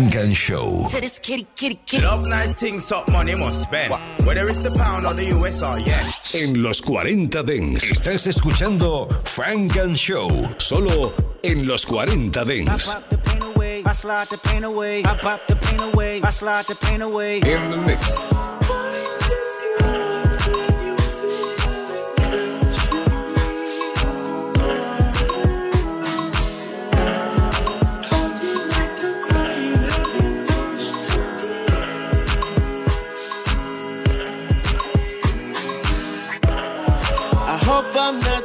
Frank and Show. To this kitty, kitty, kitty. Love nice things, up money must spend. Whether it's the pound or the US or yen. En los 40 Dents estás escuchando Frank and Show, solo en los 40 I Dents. pop the pain away, I slide the pain away. I pop the pain away, I slide the pain away. In the mix.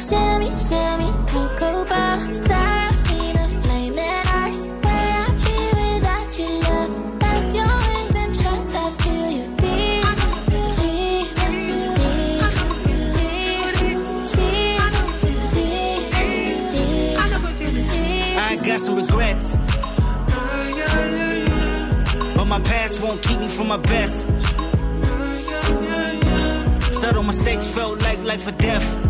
Shimmy, shimmy, cocoa bar, Seraphina, flaming eyes. Where I be without you, love? Pass your wings and trust. I feel you deep. Deep. Deep. Deep. Deep. I got some regrets. But my past won't keep me from my best. Subtle mistakes felt like life or death.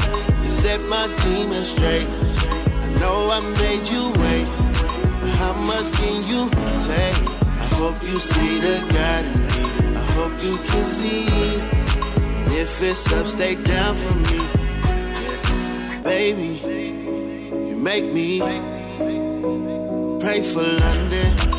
set my demons straight. I know I made you wait, but how much can you take? I hope you see the God in me. I hope you can see. And if it's up, stay down for me. Baby, you make me pray for London.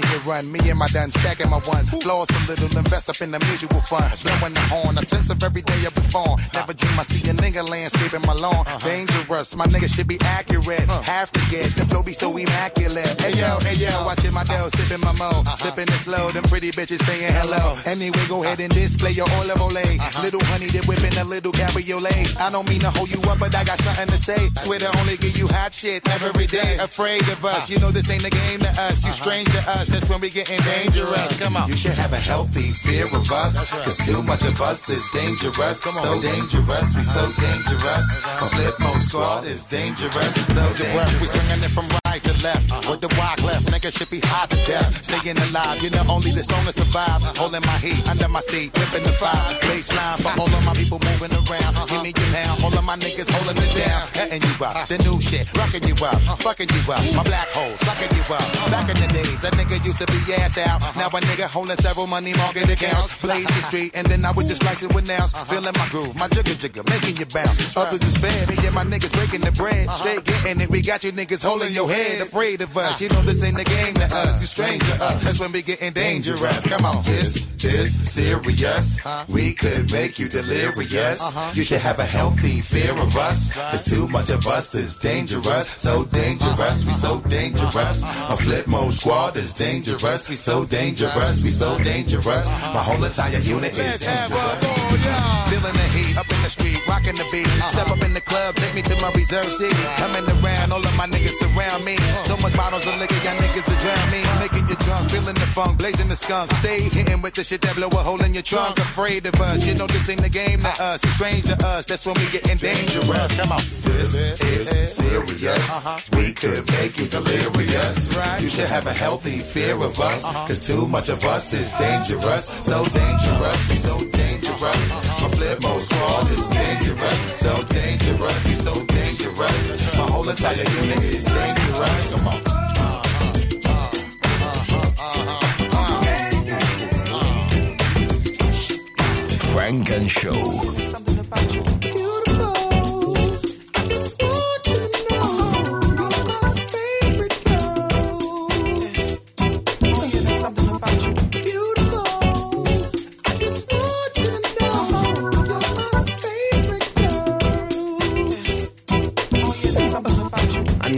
Millionaires. Making it run, me and my done stacking my ones. Lost a little, invest up in the mutual fund. Blowing the horn, a sense of every day Never dream I see a nigga landscaping my lawn. Uh-huh. Dangerous, my nigga should be accurate. Have to get the flow be so immaculate. Hey yo, hey yo, watching my dough, uh-huh. sipping my mo. Uh-huh. Sipping it slow, them pretty bitches saying hello. Anyway, go ahead and display your olive ole. Little honey, they whipping a little cabriolet. I don't mean to hold you up, but I got something to say. Swear to only give you hot shit every day. Afraid of us, you know this ain't a game to us. You strange to us, that's when we getting dangerous. Come on. You should have a healthy fear of us, cause too much of us is dangerous. So dangerous, we so dangerous. My flip mode squad is dangerous, so dangerous. We swinging it from to left, with the walk left, nigga should be hot to death. Staying alive, you know only the strongest survive. Holding my heat under my seat, whipping the fire. Baseline for all of my people moving around. Give me your pound, all of my niggas holding it down. Cutting you up, the new shit, rocking you up, fucking you up. My black hole, sucking you up. Back in the days, a nigga used to be ass out. Now a nigga holding several money market accounts. Blaze the street, and then I would just like to announce. Feeling my groove, my jigger jigger, making you bounce. Others is fair, me and my niggas breaking the bread. Stay getting it, we got you niggas holding your head, afraid of us. You know this ain't the game to us, you strange to us. That's when we getting dangerous. Come on, this is serious. We could make you delirious. Uh-huh. You should have a healthy fear of us. Cause too much of us is dangerous. So dangerous, we so dangerous. A flip mode squad is dangerous. We so dangerous, we so dangerous. My whole entire unit is dangerous. Feeling the heat up in the street, rocking the beat. Uh-huh. Step up in the club, take me to my reserve seat. Coming around, all of my niggas surround me. So much bottles of liquor, y'all niggas are drown me. Making you drunk, feeling the funk, blazing the skunk. Stay hitting with the shit that blow a hole in your trunk. Afraid of us, you know this ain't the game to us. It's strange to us, that's when we getting dangerous. Come on. This is serious. Uh-huh. We could make you delirious. You should have a healthy fear of us. Uh-huh. Cause too much of us is dangerous. So dangerous, we so dangerous. My flip mode squad is dangerous. So dangerous, we so dangerous. My whole entire unit is dangerous. Come on. Funk and Show.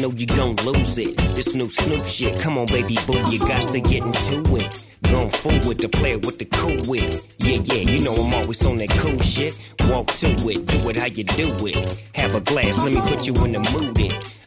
Know you gon' lose it. This new Snoop shit. Come on, baby boo, you got to get into it. Going forward to play with the cool wit. Yeah, yeah, you know I'm always on that cool shit. Walk to it, do it how you do it. Have a glass, let me put you in the mood. It.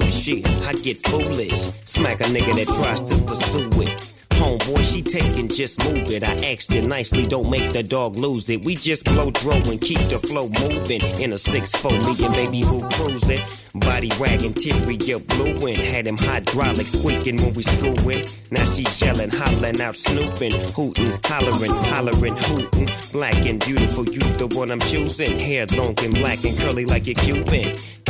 see my baby boo shit, I get foolish. Smack a nigga that tries to pursue it. Homeboy, she taking, just move it. I asked you nicely, don't make the dog lose it. We just blow dro and keep the flow moving. In a 6-4, me and baby boo cruising. Body wagging, teary, you blueing. Had him hydraulic squeaking when we screwing. Now she yelling, hollering out, snooping, hooting, hollering, hollering, hooting. Black and beautiful, you the one I'm choosing. Hair long and black and curly like a Cuban.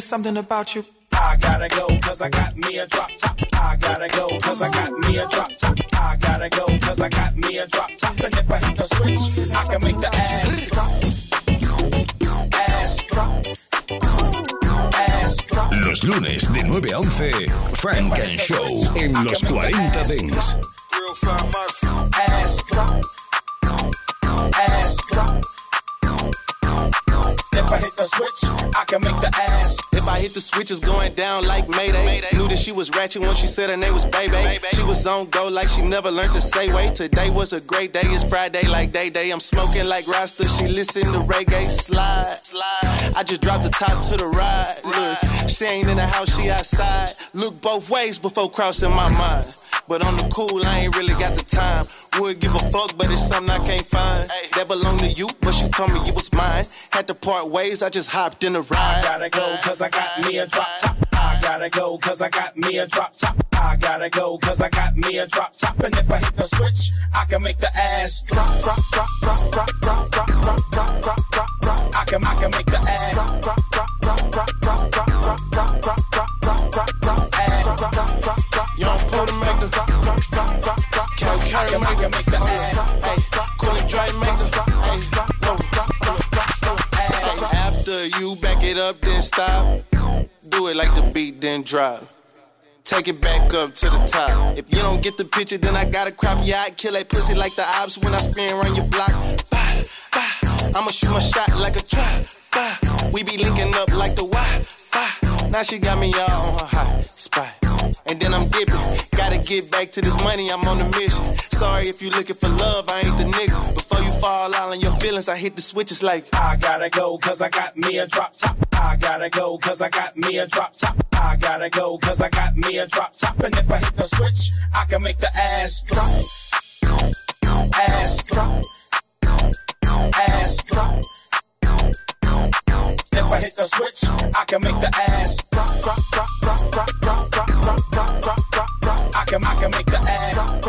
There's something about you. I gotta go, cause I got me a drop top. I gotta go, cause I got me a drop top. I gotta go, cause I got me a drop top. And if I hit the switch, I can make the ass drop. Ass drop. Ass drop. Los lunes de 9 a 11, Funk and Show en los 40 Dance. Real fine Murphy. Ass drop. Ass drop. If I hit the switch, I can make the ass. Hit the switches going down like Mayday. Knew that she was ratchet when she said her name was Baby. She was on go like she never learned to say wait. Today was a great day, it's Friday like day day. I'm smoking like Rasta, she listen to reggae slide. I just dropped the top to the ride. Look, she ain't in the house, she outside. Look both ways before crossing my mind. But on the cool, I ain't really got the time. Would give a fuck, but it's something I can't find. That belong to you, but she told me it was mine. Had to part ways, I just hopped in the I gotta go, cause I got me a drop top. I gotta go, cause I got me a drop top. I gotta go, cause I got me a drop top. And if I hit the switch, I can make the ass drop, drop, drop, drop, drop, drop, drop, drop, drop, drop, drop, drop. I can, I can make the ass drop, drop, drop, drop, drop, drop, drop, drop, drop, drop, drop, drop, drop, drop, drop, I I make the make the Cool Dre make the After you back it up, then stop. Do it like the beat, then drop. Take it back up to the top. If you don't get the picture, then I gotta crop your eye. Kill that pussy like the ops when I spin around your block. I'ma shoot my shot like a trap. We be linking up like the Wi-Fi. Now she got me all on her hot spot. And then I'm dipping. Gotta get back to this money, I'm on a mission. Sorry if you looking for love, I ain't the nigga. Before you fall out on your feelings, I hit the switches like. I gotta go, cause I got me a drop top. I gotta go, cause I got me a drop top. I gotta go, cause I got me a drop top. And if I hit the switch, I can make the ass drop. Ass drop. Ass drop. If I hit the switch, I can make the ass drop, drop, drop, I can, I can make the ass.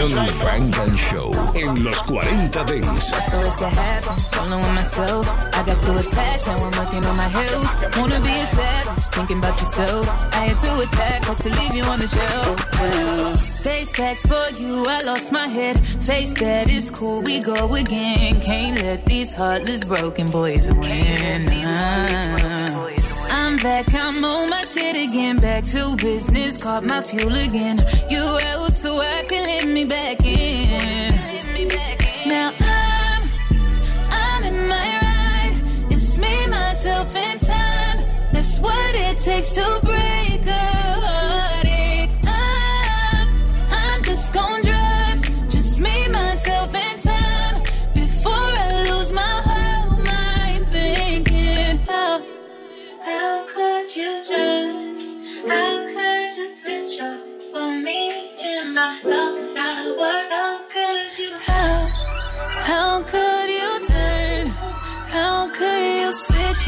Selección Funk and Show en los 40 Dance. Stories can happen, don't with myself. I got too attached, now I'm working on my health. Wanna be a thinking about yourself. I had to attack, to leave you on the shelf. Face packs for you, I lost my head. Face that is cool, we go again. Can't let these heartless broken boys win. Back, I'm on my shit again. Back to business, caught my fuel again. You out so I can let me back in. Now I'm, I'm in my ride. It's me, myself, and time. That's what it takes to break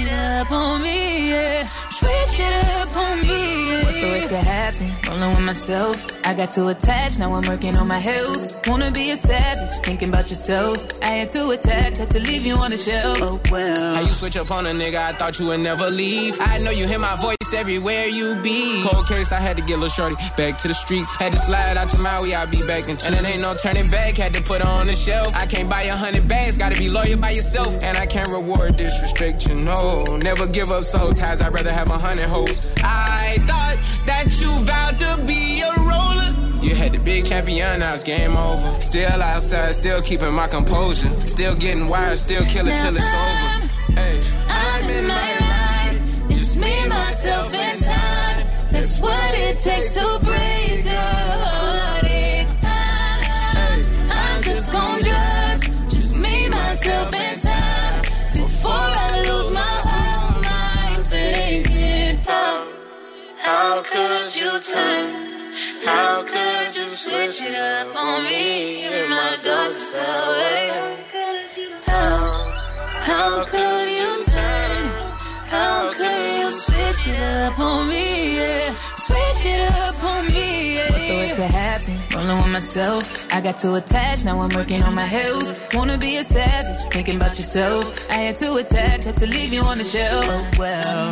switch it up on me? Yeah. Switch it up on me. Yeah. What's the worst could happen? Rolling with myself. I got too attached, now I'm working on my health. Wanna be a savage, thinking about yourself. I had to attack, had to leave you on the shelf. Oh well. How you switch up on a nigga, I thought you would never leave. I know you hear my voice everywhere you be. Cold case, I had to get little shorty back to the streets. Had to slide out to Maui, I'll be back in two. And it ain't no turning back, had to put her on the shelf. I can't buy a hundred bags, gotta be loyal by yourself. And I can't reward disrespect, you know. Never give up soul ties, I'd rather have a hundred hoes. I thought that you vowed to be a roller. You had the big champion, now it's game over. Still outside, still keeping my composure. Still getting wired, still killing till it's over. Hey, I'm in my me, myself, and time. That's what it takes to break a heartache. I'm, I'm just gon' drive. Just me, myself, and time. Before I lose my whole mind thinking. How could you turn? How could you switch it up on me in my darkest hour? How, how could you switch it up on me? Yeah. Switch it up on me. Yeah. What's the worst that happen? Rolling with myself. I got too attached, now I'm working on my health. Wanna be a savage, thinking about yourself. I had to attack, had to leave you on the shelf. Oh well,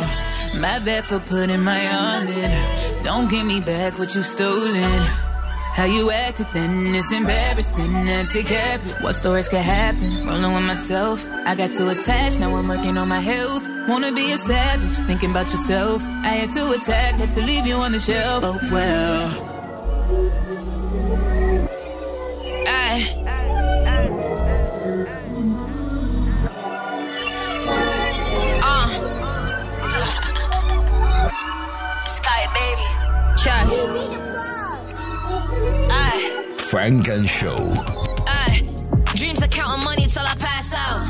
my bad for putting my all in. Don't give me back what you stolen. How you acted then, it's embarrassing. And take cap it. What stories could happen? Rolling with myself. I got too attached, now I'm working on my health. Wanna be a savage, thinking about yourself. I had to attack, had to leave you on the shelf. Oh well. Ay. Uh. Sky baby. Shy. Ay. Funk and Show. Ay. Dreams of counting money till I pass out.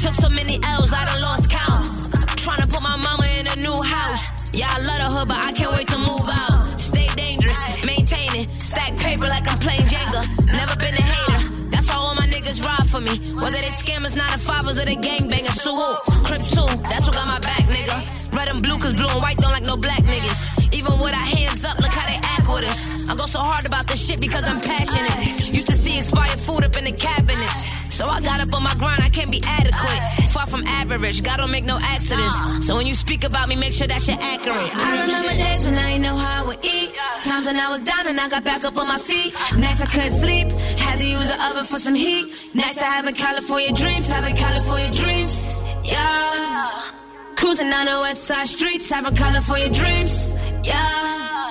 Took so many L's, I done lost count. Tryna put my mama in a new house. Yeah, I love the hood, but I can't wait to move out. Stay dangerous, maintain it. Stack paper like I'm playing Jenga. Never been a hater. That's why all my niggas ride for me. Whether they scammers, nine to fivers, or they gangbangers. So who? Crip too, that's what got my back, nigga. Red and blue, cause blue and white don't like no black niggas. Even with our hands up, look how they act with us. I go so hard about this shit because I'm passionate. Used to see expired food up in the cabinets. So I got up on my grind, I can't be adequate. Far from average, God don't make no accidents. So when you speak about me, make sure that you're accurate. I remember days when I ain't know how I would eat. Times when I was down and I got back up on my feet. Nights I couldn't sleep, had to use the oven for some heat. Nights I having California dreams, having California dreams. Yeah. Cruising down the west side streets, having California dreams. Yeah.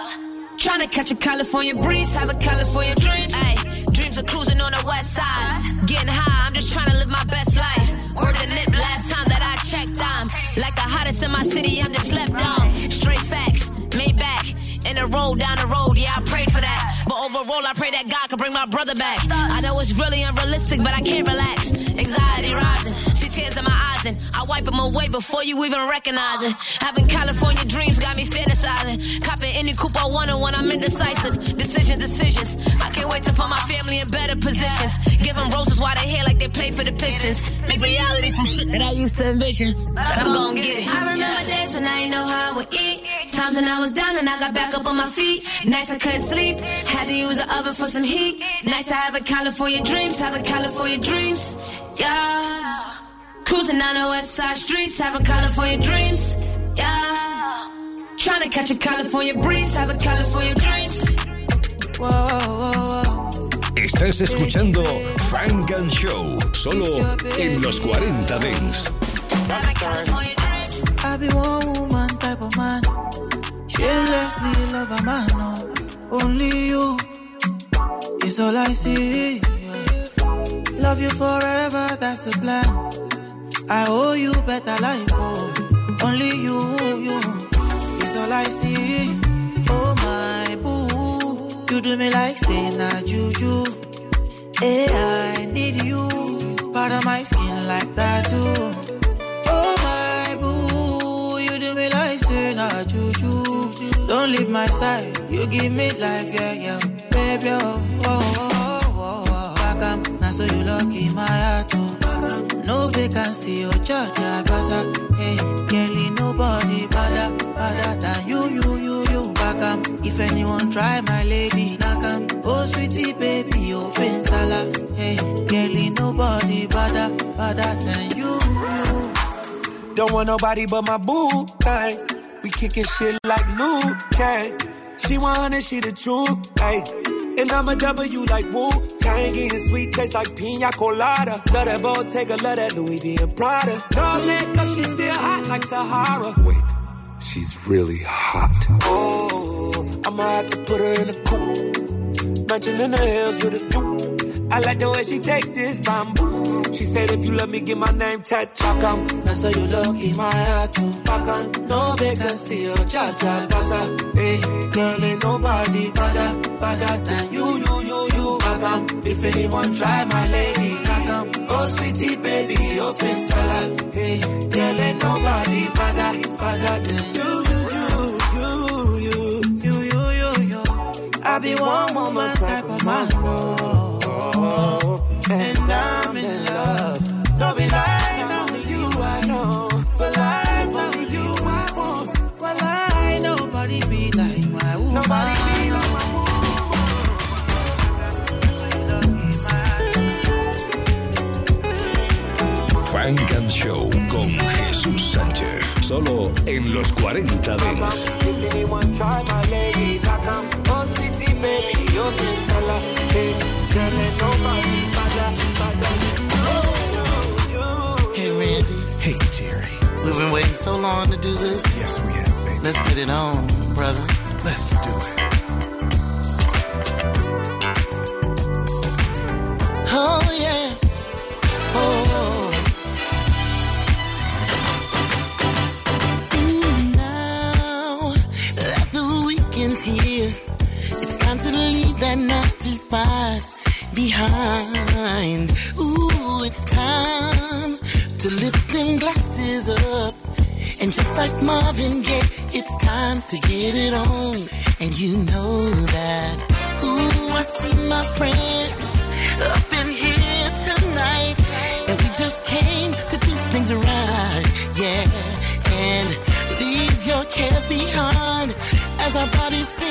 Trying to catch a California breeze, have a California dream. Ay, dreams of cruising on the west side. Getting high, I'm just trying to live my best life. Word the nip last time that I checked, I'm like the hottest in my city, I'm just slept on. Straight facts, made back. In a road down the road, yeah, I prayed for that. But overall, I pray that God can bring my brother back. I know it's really unrealistic, but I can't relax. Anxiety rising, see tears in my eyes, wipe them away before you even recognize it. Having California dreams got me fantasizing. Copping any coupe I want when I'm indecisive. Decisions, decisions. I can't wait to put my family in better positions. Give them roses while they hair like they play for the Pistons. Make reality from shit that I used to envision. But I'm gonna get it. I remember days when I ain't know how I would eat. Times when I was down and I got back up on my feet. Nights I couldn't sleep, had to use the oven for some heat. Nights I having California dreams, having California dreams. Yeah. Cruising down the west side streets, having California dreams. Yeah. Trying to catch a California breeze, having California dreams. Estás escuchando Funk and Show, solo en los 40 Dance. I be one woman type of man. Shamelessly love a man, no. Only you is all I see. Love you forever, that's the plan. I owe you better life, oh. Only you, you is all I see. Oh my boo, you do me like say na juju. Hey, I need you, part of my skin like that too. Oh my boo, you do me like say na juju. Don't leave my side, you give me life, yeah, yeah, baby, oh, oh, oh, oh, oh. Up, now so you lucky my heart, oh. No vacancy, oh, church, gaza. Hey, Kelly, nobody better, better than you, you, you, you. Back up, if anyone try my lady, knock 'em. Oh, sweetie, baby, oh, sala. Hey, Kelly, nobody better, better than you. Don't want nobody but my boo thing. We kicking shit like Liu Kang. She 100, she the truth, ayy. And I'm a W like Wu Tang, getting sweet taste like pina colada. Love that Bottega, love that Louis V and Prada. No makeup, she still hot like Sahara. Wait, she's really hot. Oh, I'ma have to put her in a coupe. Mansion in the hills with a view. I like the way she take this bamboo. She said if you love me, get my name tattooed. Come, Now so you lucky my heart to back on. No vacancy, oh, cha cha gaza. Hey, girl, ain't nobody better, better than you, you, you, you. Back on. If anyone try my lady, knock 'em. Oh, sweetie, baby, face salad. Hey, girl, ain't nobody better, Funk and Show con Jesús Sánchez. Solo en los 40 Dance. Hey Randy. Hey Terry. We've been waiting so long to do this. Yes, we have. Baby. Let's get it on, brother. Let's do it. like Marvin Gaye, it's time to get it on, and you know that. Ooh, I see my friends up in here tonight, and we just came to do things right, yeah. And leave your cares behind as our bodies sing.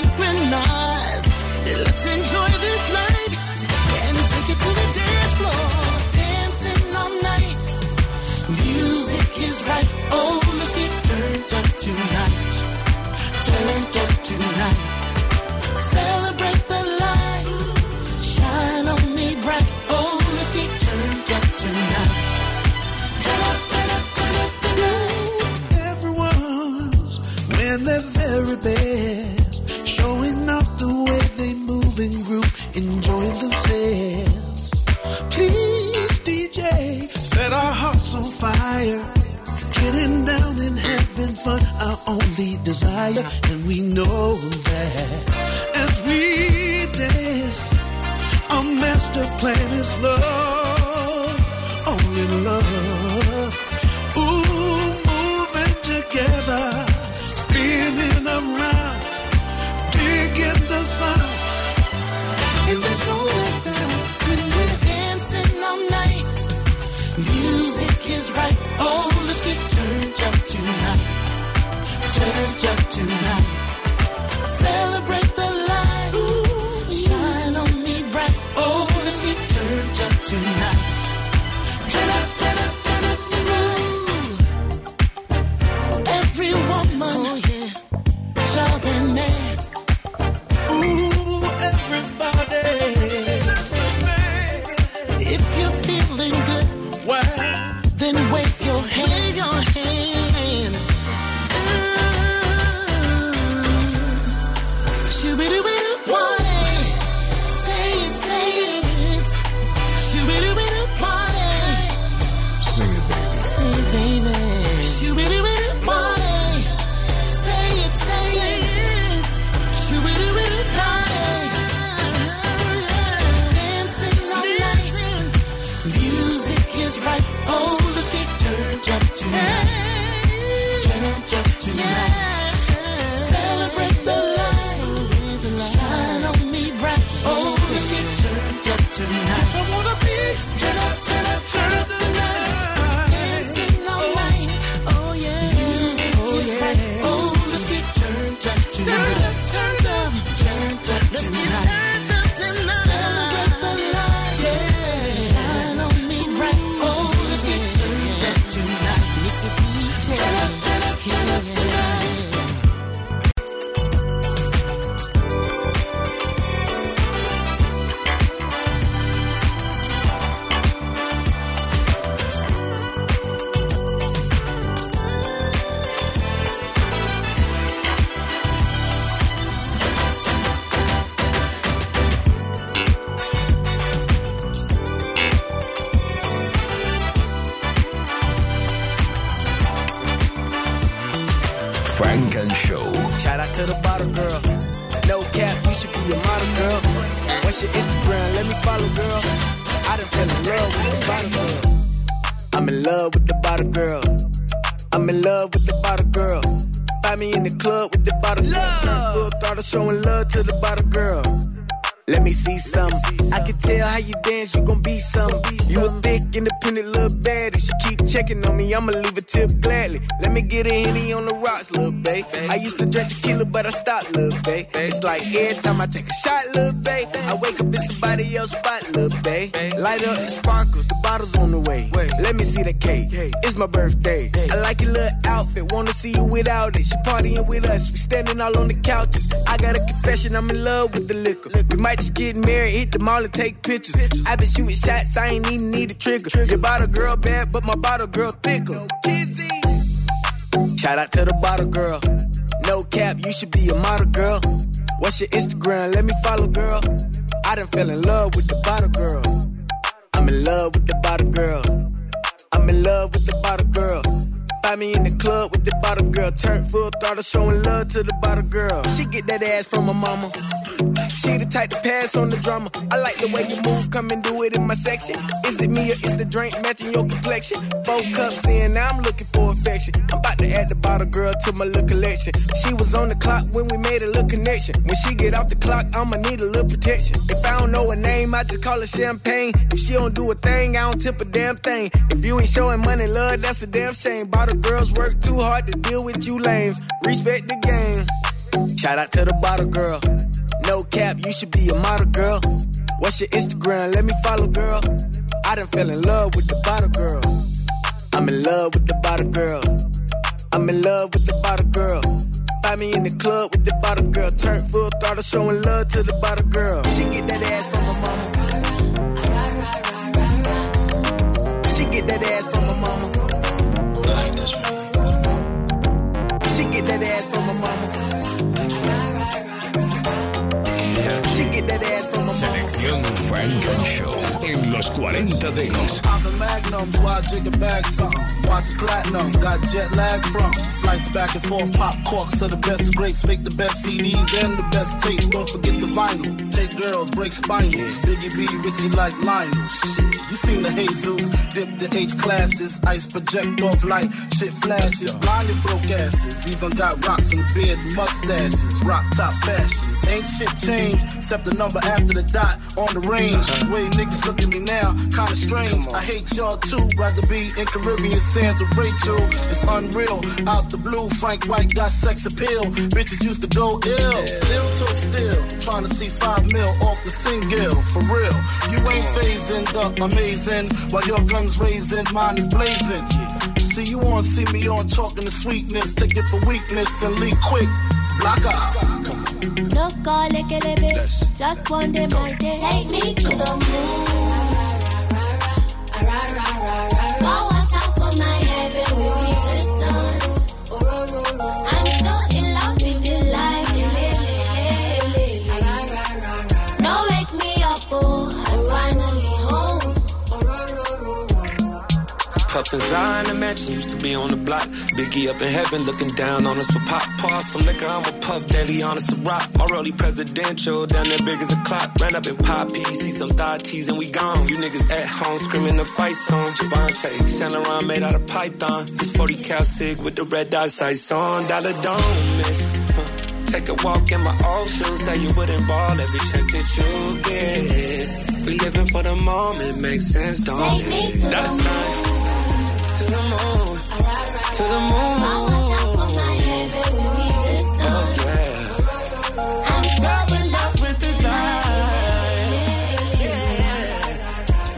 It's like every time I take a shot, little babe. I wake up in somebody else's spot, little babe. Light up the sparkles, the bottles on the way. Let me see the cake. It's my birthday. I like your little outfit, wanna see you without it. She partying with us, we standing all on the couches. I got a confession, I'm in love with the liquor. We might just get married, hit the mall and take pictures. I been shooting shots, I ain't even need a trigger. Your bottle girl bad, but my bottle girl thicker. Shout out to the bottle girl. No cap, you should be a model girl. What's your Instagram? Let me follow, girl. I done fell in love with the bottle girl. I'm in love with the bottle girl. I'm in love with the bottle girl. Find me in the club with the bottle girl. Turn full throttle, showing love to the bottle girl. She get that ass from her mama. She the type to pass on the drama. I like the way you move, come and do it in my section. Is it me or is the drink matching your complexion? Four cups in, now I'm looking for affection. I'm about to add the bottle girl to my little collection. She was on the clock when we made a little connection. When she get off the clock, I'ma need a little protection. If I don't know her name, I just call her champagne. If she don't do a thing, I don't tip a damn thing. If you ain't showing money, love, that's a damn shame. Bottle girls work too hard to deal with you lames. Respect the game. Shout out to the bottle girl. No cap, you should be a model girl. What's your Instagram? Let me follow, girl. I done fell in love with the bottle girl. I'm in love with the bottle girl. I'm in love with the bottle girl. Find me in the club with the bottle girl. Turn full throttle, showing love to the bottle girl. She get that ass from her mama. She get that ass from her mama. Like this She get that ass from her mama. She get that ass from her mama. Selección Funk and Show en los 40 Dance. Poppin' magnums while I jig a bag something. Watch platinum, got jet lag from. Flights back and forth, pop corks are the best grapes. Make the best CDs and the best tapes. Don't forget the vinyl. Take girls, break spinals. Biggie B, Richie like Lionel. You seen the Jesus. Dip the H classes. Ice project off light. Shit flashes. Blinded broke asses. Even got rocks in the beard, mustaches. Rock top fashions. Ain't shit changed except the number after the dot on the range. Way niggas look at me now, kinda strange. I hate y'all too. Rather be in Caribbean sands with Rachel. It's unreal. Out the blue, Frank White got sex appeal. Bitches used to go ill. Still talk still. Trying to see five mil off the single. For real. You ain't phasing the amazing. While your guns raising, mine is blazing. See you on, see me on, talking to sweetness. Take it for weakness and leave quick. Block out. No call like a baby. Just one day, my day. Take me to the moon. Puffin' Zion, the mansion used to be on the block. Biggie up in heaven, looking down on us with pop. Pour some liquor, I'm a puff daddy on us a rock. My rollie presidential, down there big as a clock. Ran up in Poppy, see some thigh tees and we gone. You niggas at home screaming the fight song. Javante, Saint Laurent made out of python. This 40 cal sig with the red dot sights on. Dollar don't miss. Take a walk in my old shoes, say you wouldn't ball every chance that you get. We living for the moment, makes sense, don't Take me it? To the Dollar sign to the moon, to the moon. Oh yeah. I'm so in love with the light.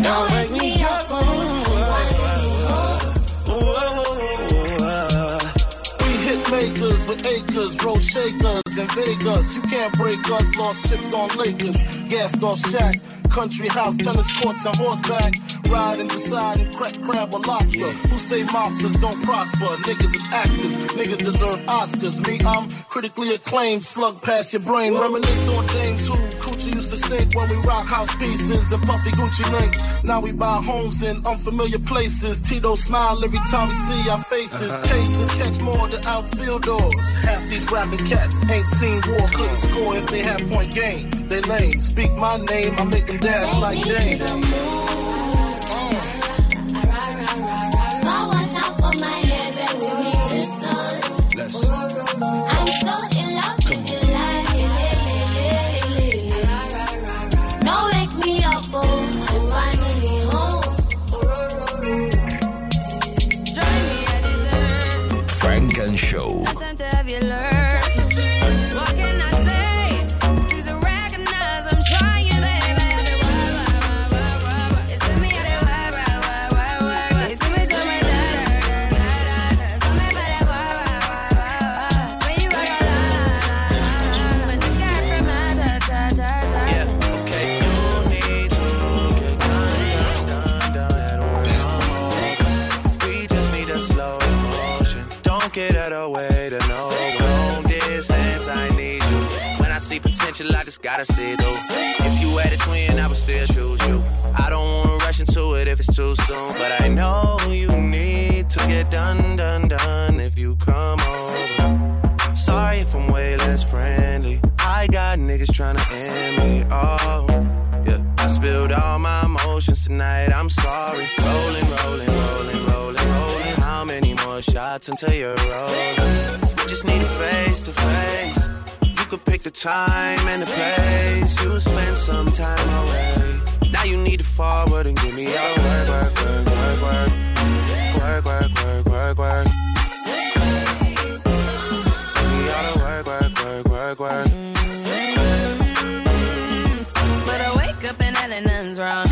Don't wake me up. We hit makers with acres, roll shakers in Vegas. You can't break us, lost chips on Lakers, gassed off shack. Country house, tennis courts, and horseback. Ride and decide and crack crab or lobster. Who say mobsters don't prosper? Niggas is actors, niggas deserve Oscars. Me, I'm critically acclaimed, slug past your brain. Reminisce on dames who coochie used to stink when we rock house pieces and puffy Gucci links. Now we buy homes in unfamiliar places. Tito smile every time we see our faces. Uh-huh. Cases catch more than outfielders. Half these rapping cats ain't seen war, couldn't score if they had point game. They lame. Speak my name, I make them dash like Dame. Uh. Pour potential, I just gotta see though. If you had a twin, I would still choose you. I don't wanna rush into it if it's too soon, but I know you need to get done, done, done if you come over. Sorry if I'm way less friendly. I got niggas trying to end me. Oh, yeah. I spilled all my emotions tonight. I'm sorry. Rolling, rolling, rolling, rolling, rolling. How many more shots until you're rolling? We just need a face to face pick the time and the place. You spend some time away. Now you need to forward and give me your work, work, work, work, work, work, work, work, work, work. Give me all the work, work, work, work, work. But I wake up and nothing's wrong.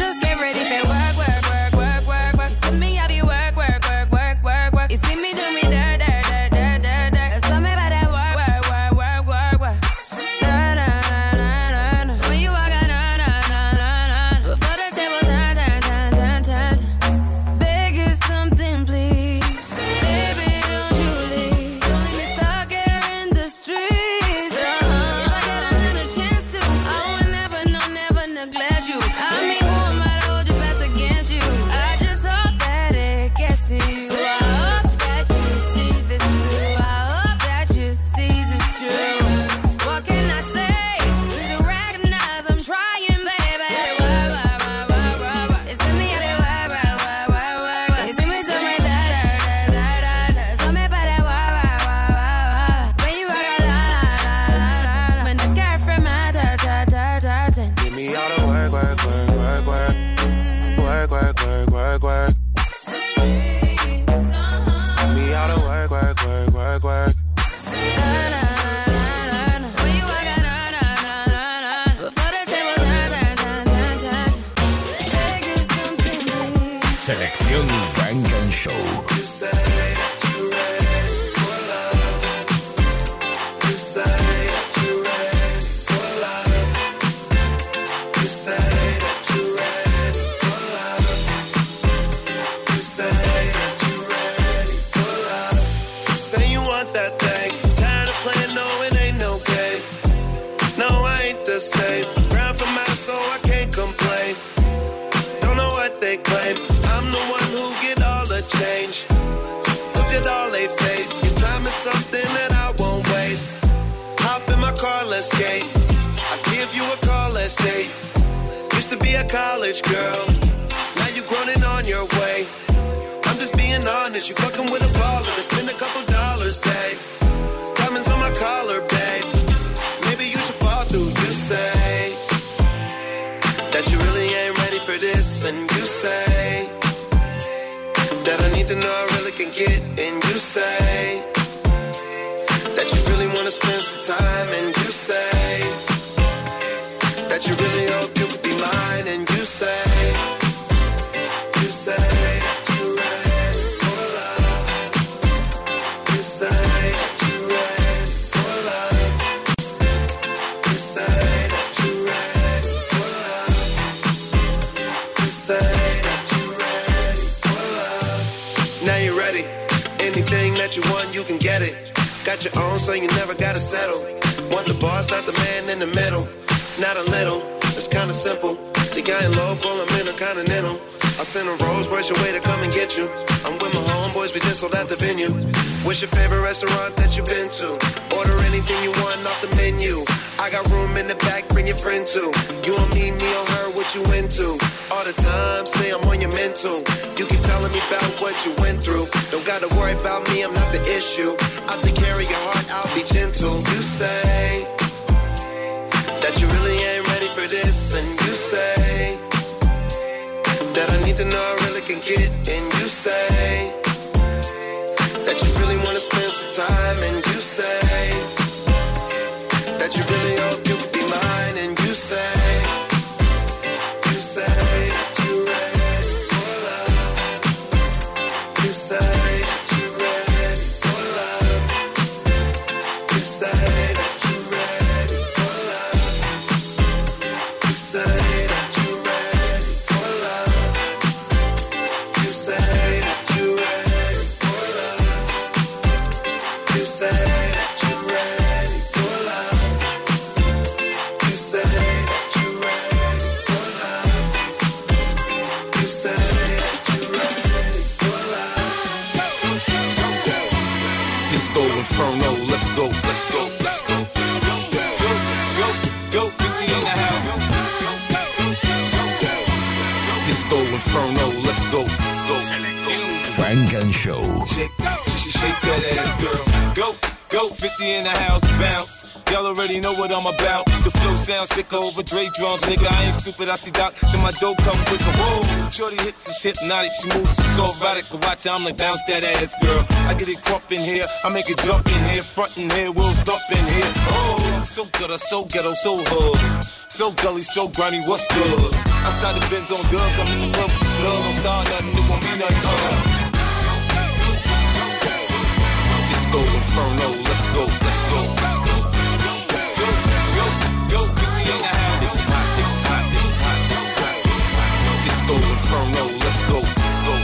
you. You keep telling me about what you went through. Don't gotta worry about me, I'm not the issue. I'll take care of your heart, I'll be gentle. You say that you really ain't ready for this, and you say that I need to know I really can get, and you say that you really wanna spend some time, and you say that you really 50 in the house, bounce. Y'all already know what I'm about. The flow sounds sick over Dre drums, nigga. I ain't stupid, I see Doc. Then my dough come quicker. Whoa, shorty hips is hypnotic. She moves so erotic. Watch, I'm like bounce that ass, girl. I get it crump in here, I make it jump in here, front in here, we'll thump in here. Oh, I'm so good, I'm so ghetto, so hood. So gully, so grimy, what's good? Outside the Benz on dubs, I'm in the club with. Don't start nothing, it won't be nothing. Uh. Disco Inferno, let's go, let's go. Go, go, go, 50 in the house. It's hot, it's hot, it's hot. Disco Inferno, let's go. Go,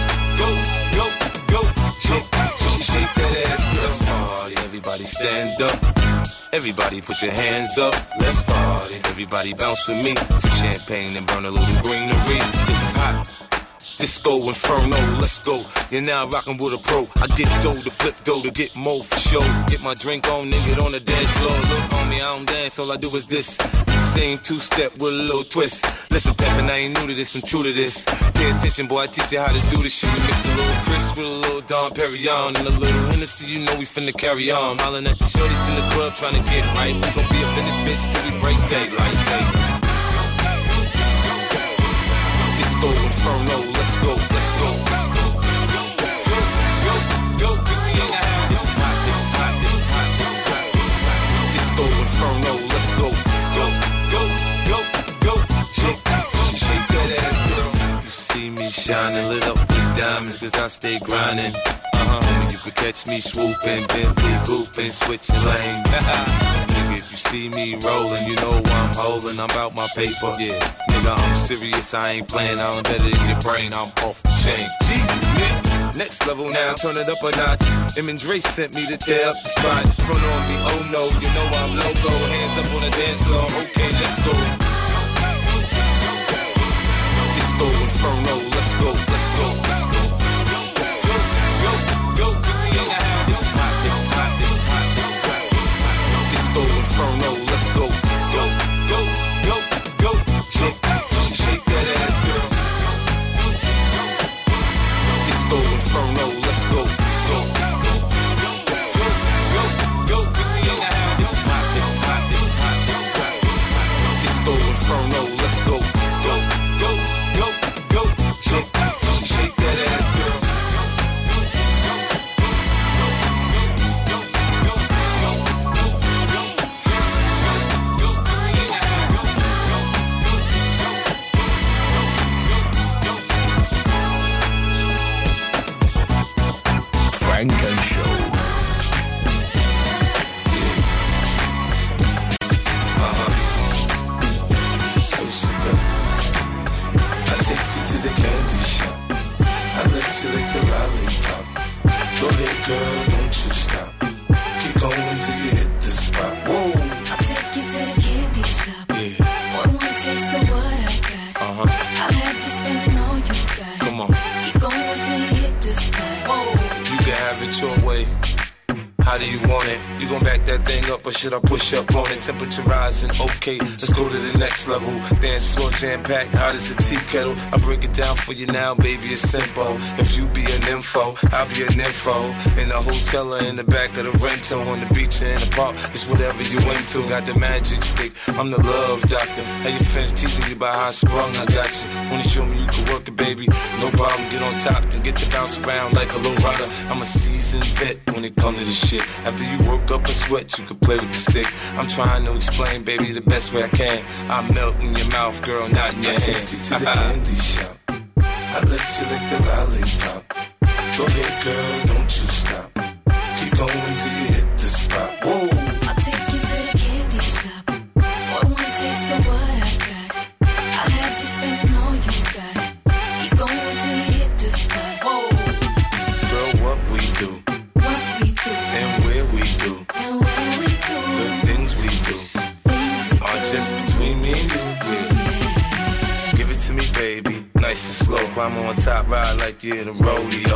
go, go, go. Let's party, everybody stand up. Everybody put your hands up, let's party. Everybody bounce with me. Some champagne and burn a little greenery. It's hot. Disco Inferno, let's go. You're now rocking with a pro. I get dough to flip dough to get more for show. Get my drink on, nigga, on the dance floor. Look, homie, I don't dance, all I do is this. Same two step with a little twist. Listen, Peppin, I ain't new to this, I'm true to this. Pay attention, boy, I teach you how to do this shit. We mix a little Chris with a little Dom Perignon and a little Hennessy, you know we finna carry on. Hollin' at the shorties in the club trying to get right. We gon' be in this bitch till we break daylight. Disco Inferno, go, let's go. Go, go, go, 50 in the house. It's hot, it's hot, it's hot. Disco Inferno, let's go. Go, go, go, go. Shake, shake, that ass, girl. You see me shining, lit up with diamonds, cause I stay grinding. Uh-huh, you could catch me swooping, Bentley gooping, switching lanes. You see me rolling, you know I'm holding. I'm about my paper. Yeah, nigga, I'm serious. I ain't playing. I'm better than your brain. I'm off the chain. Next level now, turn it up a notch. Em and sent me to tear up the spot. Front on me, oh no, you know I'm loco. Hands up on the dance floor. Okay, let's go. Disco Inferno, let's go, let's go. Go, Inferno, Temperature rising, okay, let's go to the next level. Dance floor jam packed, hot as a tea kettle. I break it down for you now, baby, it's simple. If you be info, I'll be an info. In the hotel or in the back of the rental, on the beach or in the park, it's whatever you into. Got the magic stick, I'm the love doctor. How your fans teasing you about how I sprung, I got you. Wanna show me you can work it, baby? No problem, get on top, then get to bounce around like a low rider. I'm a seasoned vet when it comes to this shit. After you work up a sweat, you can play with the stick. I'm trying to explain, baby, the best way I can. I melt in your mouth, girl, not in your I hand. take you to the candy shop. I let you lick the lollipop. Go ahead, girl, don't you stop. Keep going till you hit the spot. Whoa, I'll take you to the candy shop. One more taste of what I got. I'll have you spending all you got. Keep going till you hit the spot. girl, what we do What we do and where we do. and where we do. The things we do are just between me and you. Yeah. Give it to me, baby. Nice nice and slow. Climb on top, ride like you're in a rodeo.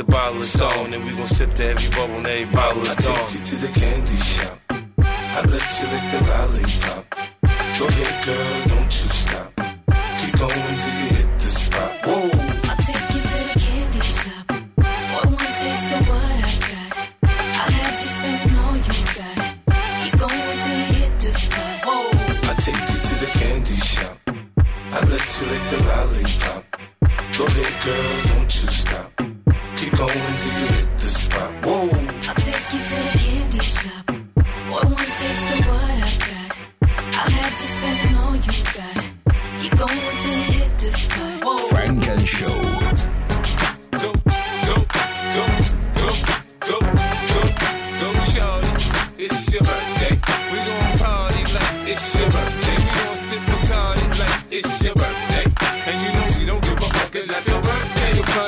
bottle, it's on, and we gon' sip to every bubble and every bottle is I take you to the candy shop. I let you lick the lollipop. Go ahead, girl, don't you stop. Keep going till you hit the spot. Whoa. I'll take you to the candy shop. Want one taste of what I got? I'll have you spending all you got. Keep going till you hit the spot. I take you to the candy shop. I let you lick the lollipop. Go ahead, girl,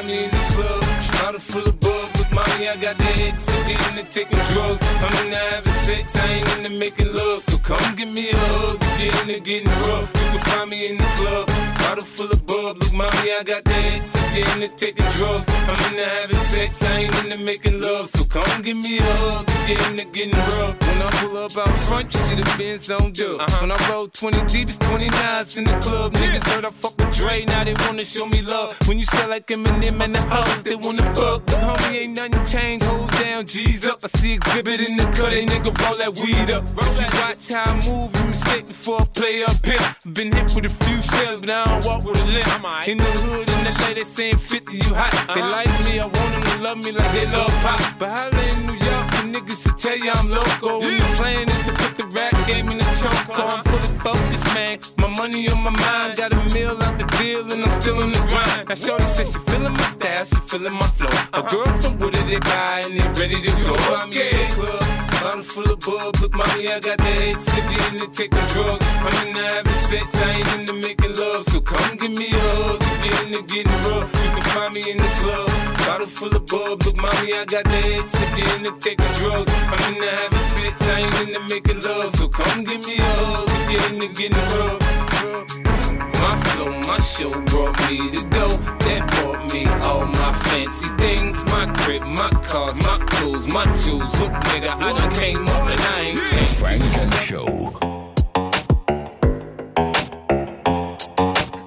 me in the club, bottle full of bug. With mommy, I got the X, I'm into taking drugs. I'm into having sex, I ain't into making love. So come give me a hug, get into getting rough. You can find me in the club, bottle full of bub. Look, mommy, I got the X, I'm into taking drugs. I'm into having sex, I ain't into making love. So come give me a hug, get into getting rough. When I pull up out front, you see the Benz on dub. When I roll 20 deep, it's 29s in the club. Niggas heard I fuck with Dre, now they wanna show me love. When you sell like Eminem and the hoes, they wanna fuck. But homie, ain't nothing changed, hold down, G's up. I see exhibit in the cut, they nigga roll that weed up. If you watch how I move, you mistake before I play up here. Been hit with a few shells, but I don't walk with a limp. In the hood, in the LA, they saying 50, you hot. They like me, I want them to love me like they love pop. But holla in New York, the niggas will tell you I'm loco. When the plan is to put the rap game in the choke. Uh-huh. I'm fully focused, man. My money on my mind, got a meal out the deal, and I'm still in the grind. Now, Shorty says she feeling my style, she feeling my flow. A girl from Wooded, they buy, and they ready to go. I'm in the club, bottle full of bub. Look, mommy, I got the head sippy in the taking drugs. I'm in the having sex, I ain't into making love. So come give me a hug, if you're into getting rough. You can find me in the club, bottle full of bub. Look, mommy, I got the head sippy in the taking drugs. I'm in the having sex, I ain't into making love. So come give me a hug, if you're into getting rough. My flow, my show brought me to go. That brought me all my fancy things. My crib, my cars, my clothes, my jewels. Look, nigga, I done came up and I ain't changed. Funk and Show.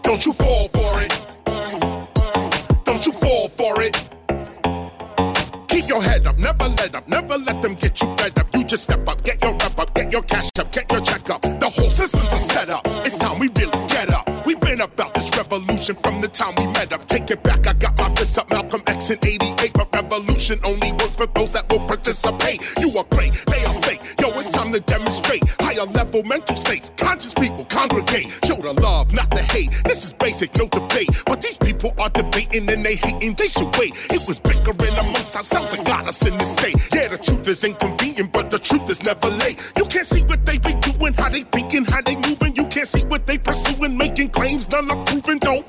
Don't you fall for it. Don't you fall for it. Keep your head up, never let up, never let them get you fed up. You just step up, get your rep up, get your cash up, get your check up. Only work for those that will participate. You are great, they are fake. Yo, it's time to demonstrate higher level mental states. Conscious people congregate, show the love, not the hate. This is basic, no debate. But these people are debating and they hating, they should wait. It was bickering amongst ourselves that got us in this state. Yeah, the truth is inconvenient, but the truth is never late. You can't see what they be doing, how they thinking, how they moving. You can't see what they pursuing, making claims, none are proven. Don't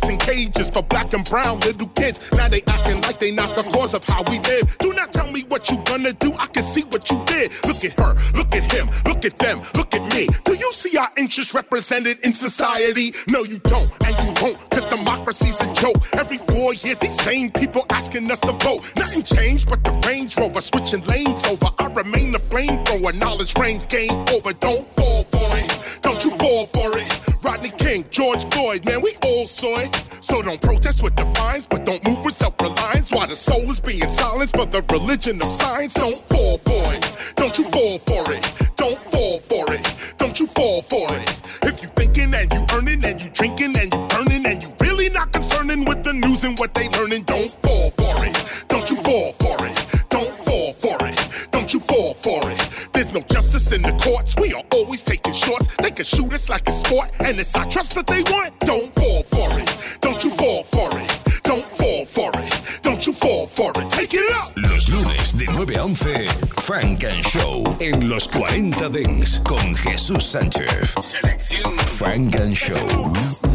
Gunshots and cages for black and brown little kids. Now they acting like they not the cause of how we live. Do not tell me what you gonna do. I can see what you did. Look at her, look at him, look at them, look at me. Do you see our interests represented in society? No, you don't, and you won't, cause democracy's a joke. Every four years, these same people asking us to vote. Nothing changed but the Range Rover switching lanes over. I remain the flamethrower, knowledge reigns, game over. Don't fall for it, don't you fall for it. Rodney King, George Floyd, man, we all saw it. So don't protest with defiance, but don't move with self-reliance. While the soul is being silenced for the religion of science, don't fall for it. Don't you fall for it. Don't fall for it. Don't you fall for it. If you thinking and you earning and you drinking and you burning and you really not concerning with the news and what they learning, don't fall for it. Don't you fall for it. Don't fall for it. Don't you fall for it. There's no justice in the courts. We are always taking shorts. They can shoot us like a sport, and it's our trust that they want. Don't fall for it. Don't you fall for it. Don't fall for it. Don't you fall for it. Take it up. Los lunes de 9 a 11, Funk and Show en los 40 Dance con Jesús Sánchez. Selección Funk and Show.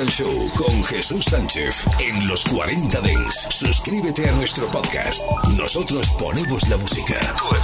and Show con Jesús Sánchez en los 40 Dents. Suscríbete a nuestro podcast. Nosotros ponemos la música. Tú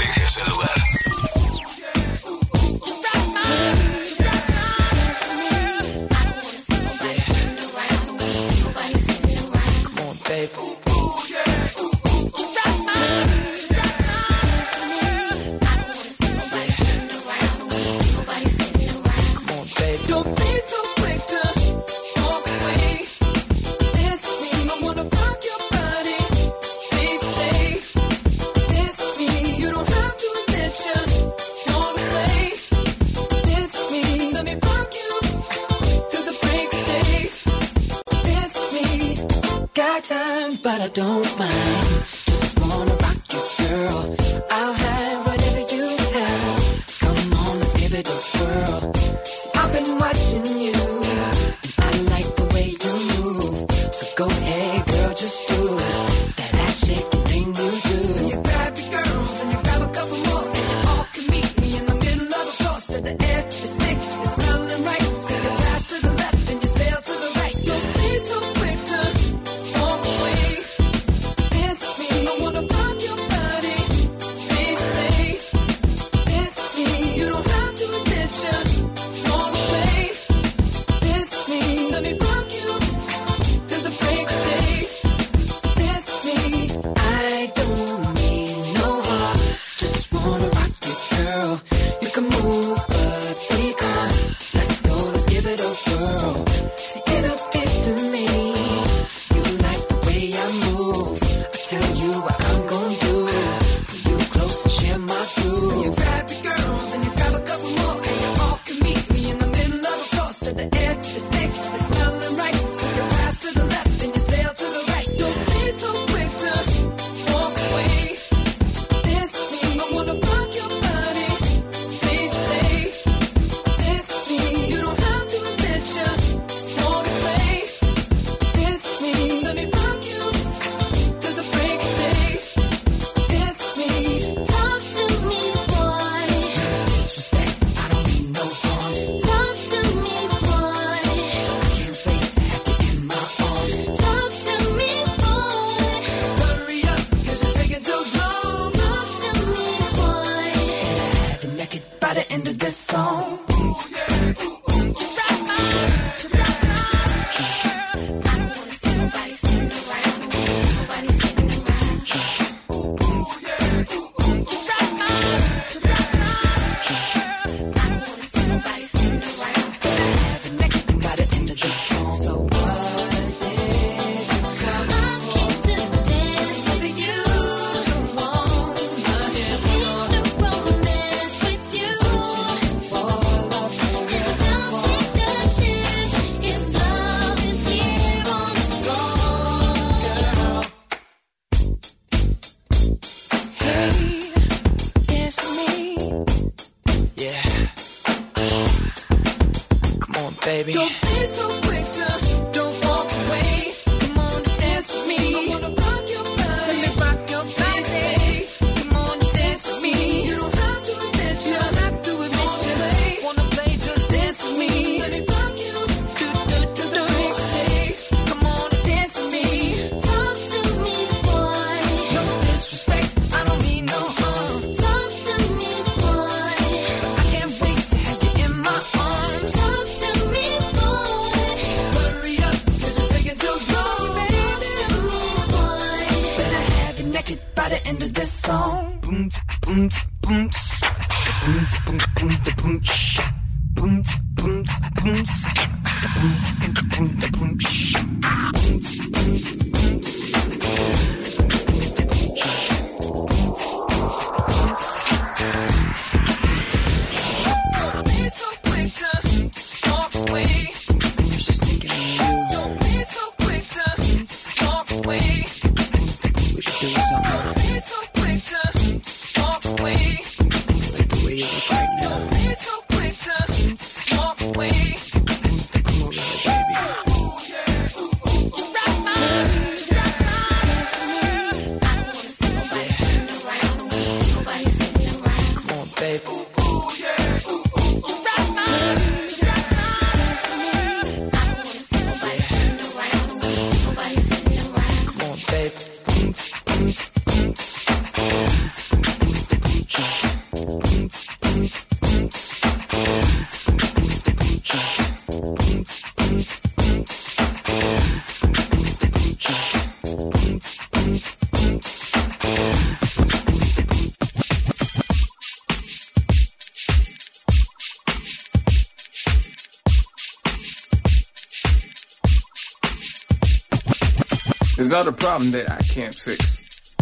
not a problem that I can't fix.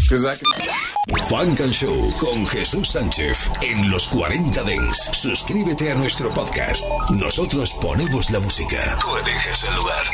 Cause I can. Funk and Show con Jesús Sánchez en los 40 Dents. Suscríbete a nuestro podcast. Nosotros ponemos la música. Tú eliges el lugar.